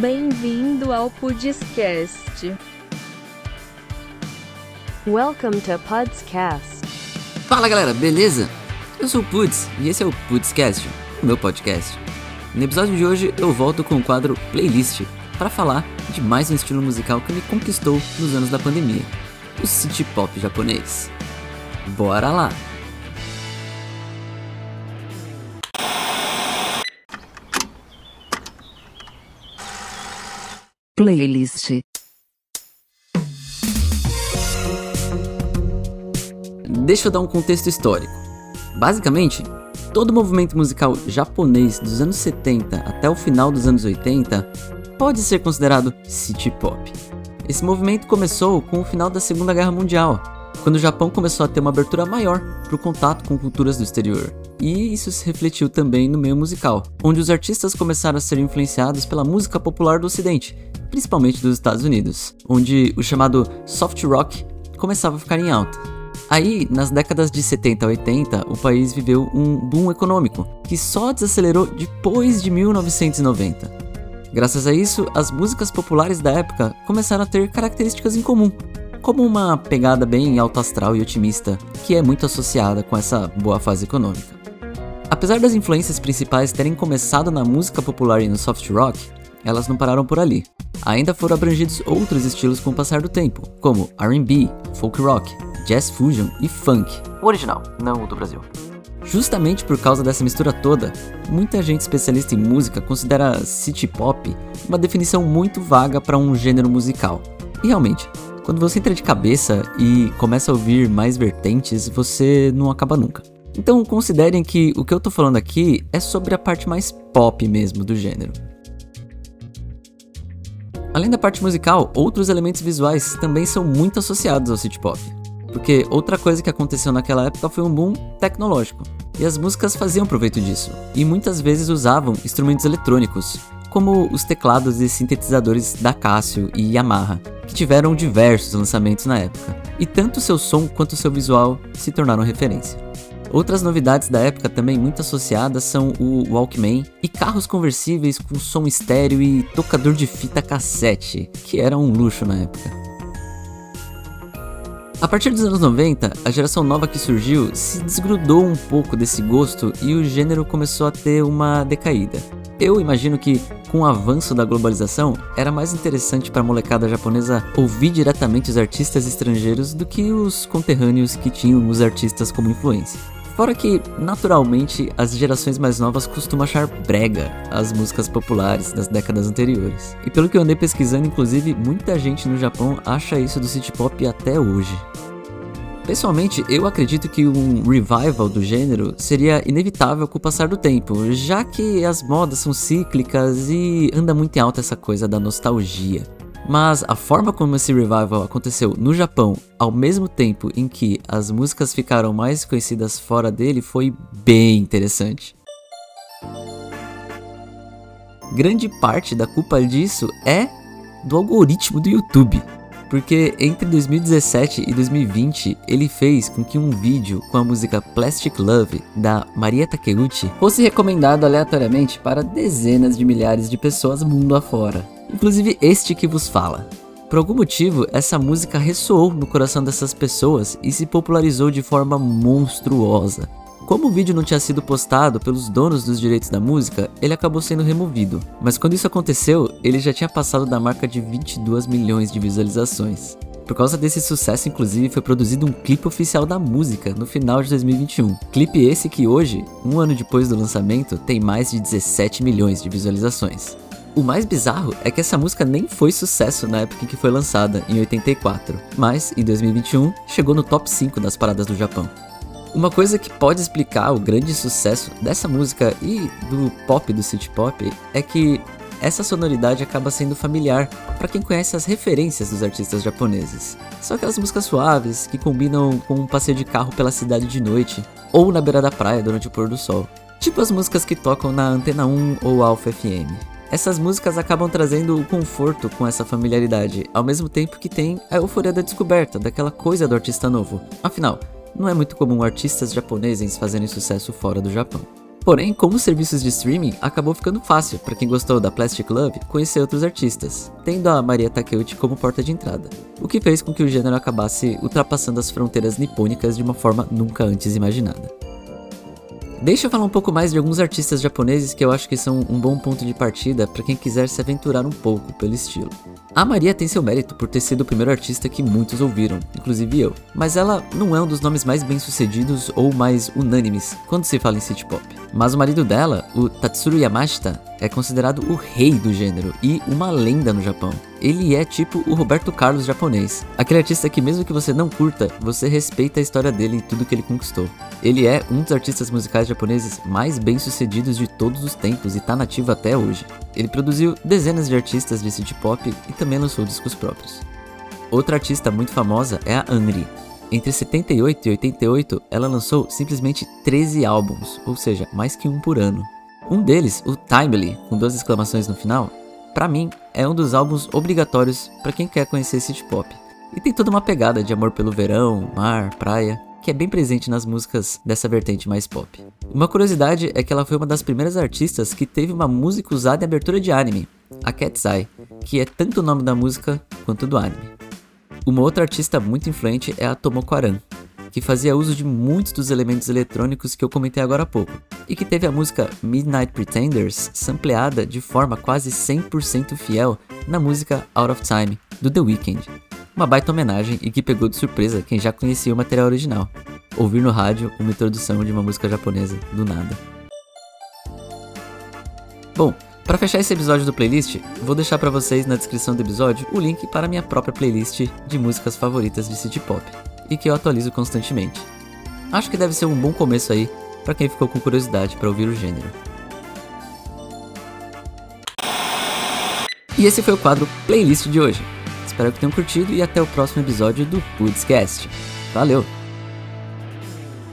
Bem-vindo ao Pudscast. Welcome to Pudscast. Fala galera, beleza? Eu sou o Puds e esse é o Pudscast, o meu podcast. No episódio de hoje eu volto com o quadro Playlist para falar de mais um estilo musical que me conquistou nos anos da pandemia, o city pop japonês. Bora lá! Playlist. Deixa eu dar um contexto histórico. Basicamente, todo movimento musical japonês dos anos 70 até o final dos anos 80 pode ser considerado city pop. Esse movimento começou com o final da Segunda Guerra Mundial, quando o Japão começou a ter uma abertura maior para o contato com culturas do exterior. E isso se refletiu também no meio musical, onde os artistas começaram a ser influenciados pela música popular do Ocidente, principalmente dos Estados Unidos, onde o chamado soft rock começava a ficar em alta. Aí, nas décadas de 70 a 80, o país viveu um boom econômico, que só desacelerou depois de 1990. Graças a isso, as músicas populares da época começaram a ter características em comum, como uma pegada bem alto astral e otimista, que é muito associada com essa boa fase econômica. Apesar das influências principais terem começado na música popular e no soft rock, elas não pararam por ali. Ainda foram abrangidos outros estilos com o passar do tempo, como R&B, folk rock, jazz fusion e funk. O original, não o do Brasil. Justamente por causa dessa mistura toda, muita gente especialista em música considera city pop uma definição muito vaga para um gênero musical. E realmente, quando você entra de cabeça e começa a ouvir mais vertentes, você não acaba nunca. Então considerem que o que eu tô falando aqui é sobre a parte mais pop mesmo do gênero. Além da parte musical, outros elementos visuais também são muito associados ao city pop. Porque outra coisa que aconteceu naquela época foi um boom tecnológico. E as músicas faziam proveito disso, e muitas vezes usavam instrumentos eletrônicos, como os teclados e sintetizadores da Casio e Yamaha, que tiveram diversos lançamentos na época. E tanto seu som quanto seu visual se tornaram referência. Outras novidades da época também muito associadas são o Walkman e carros conversíveis com som estéreo e tocador de fita cassete, que era um luxo na época. A partir dos anos 90, a geração nova que surgiu se desgrudou um pouco desse gosto e o gênero começou a ter uma decaída. Eu imagino que, com o avanço da globalização, era mais interessante para a molecada japonesa ouvir diretamente os artistas estrangeiros do que os conterrâneos que tinham os artistas como influência. Fora que, naturalmente, as gerações mais novas costumam achar brega as músicas populares das décadas anteriores. E pelo que eu andei pesquisando, inclusive, muita gente no Japão acha isso do city pop até hoje. Pessoalmente, eu acredito que um revival do gênero seria inevitável com o passar do tempo, já que as modas são cíclicas e anda muito em alta essa coisa da nostalgia. Mas a forma como esse revival aconteceu no Japão, ao mesmo tempo em que as músicas ficaram mais conhecidas fora dele, foi bem interessante. Grande parte da culpa disso é do algoritmo do YouTube. Porque entre 2017 e 2020 ele fez com que um vídeo com a música Plastic Love da Maria Takeuchi fosse recomendado aleatoriamente para dezenas de milhares de pessoas mundo afora, inclusive este que vos fala. Por algum motivo, essa música ressoou no coração dessas pessoas e se popularizou de forma monstruosa. Como o vídeo não tinha sido postado pelos donos dos direitos da música, ele acabou sendo removido. Mas quando isso aconteceu, ele já tinha passado da marca de 22 milhões de visualizações. Por causa desse sucesso, inclusive, foi produzido um clipe oficial da música no final de 2021. Clipe esse que hoje, um ano depois do lançamento, tem mais de 17 milhões de visualizações. O mais bizarro é que essa música nem foi sucesso na época em que foi lançada, em 84, mas em 2021 chegou no top 5 das paradas do Japão. Uma coisa que pode explicar o grande sucesso dessa música e do pop do city pop é que essa sonoridade acaba sendo familiar para quem conhece as referências dos artistas japoneses. São aquelas músicas suaves que combinam com um passeio de carro pela cidade de noite ou na beira da praia durante o pôr do sol. Tipo as músicas que tocam na Antena 1 ou Alpha FM. Essas músicas acabam trazendo o conforto com essa familiaridade, ao mesmo tempo que tem a euforia da descoberta, daquela coisa do artista novo. Afinal, não é muito comum artistas japoneses fazerem sucesso fora do Japão. Porém, como os serviços de streaming, acabou ficando fácil para quem gostou da Plastic Love conhecer outros artistas, tendo a Maria Takeuchi como porta de entrada, o que fez com que o gênero acabasse ultrapassando as fronteiras nipônicas de uma forma nunca antes imaginada. Deixa eu falar um pouco mais de alguns artistas japoneses que eu acho que são um bom ponto de partida para quem quiser se aventurar um pouco pelo estilo. A Maria tem seu mérito por ter sido o primeiro artista que muitos ouviram, inclusive eu, mas ela não é um dos nomes mais bem-sucedidos ou mais unânimes quando se fala em city pop. Mas o marido dela, o Tatsuro Yamashita, é considerado o rei do gênero e uma lenda no Japão. Ele é tipo o Roberto Carlos japonês, aquele artista que mesmo que você não curta, você respeita a história dele e tudo que ele conquistou. Ele é um dos artistas musicais japoneses mais bem-sucedidos de todos os tempos e está nativo até hoje. Ele produziu dezenas de artistas de city pop e também lançou discos próprios. Outra artista muito famosa é a Anri. Entre 78 e 88, ela lançou simplesmente 13 álbuns, ou seja, mais que um por ano. Um deles, o Timely, com duas exclamações no final, para mim é um dos álbuns obrigatórios para quem quer conhecer city pop. E tem toda uma pegada de amor pelo verão, mar, praia, que é bem presente nas músicas dessa vertente mais pop. Uma curiosidade é que ela foi uma das primeiras artistas que teve uma música usada em abertura de anime, a Cat's Eye, que é tanto o nome da música quanto do anime. Uma outra artista muito influente é a Tomoko Aran, que fazia uso de muitos dos elementos eletrônicos que eu comentei agora há pouco, e que teve a música Midnight Pretenders sampleada de forma quase 100% fiel na música Out of Time, do The Weeknd. Uma baita homenagem e que pegou de surpresa quem já conhecia o material original. Ouvir no rádio uma introdução de uma música japonesa, do nada. Bom, para fechar esse episódio do playlist, vou deixar para vocês na descrição do episódio o link para minha própria playlist de músicas favoritas de city pop e que eu atualizo constantemente. Acho que deve ser um bom começo aí para quem ficou com curiosidade para ouvir o gênero. E esse foi o quadro Playlist de hoje. Espero que tenham curtido e até o próximo episódio do Pudscast. Valeu!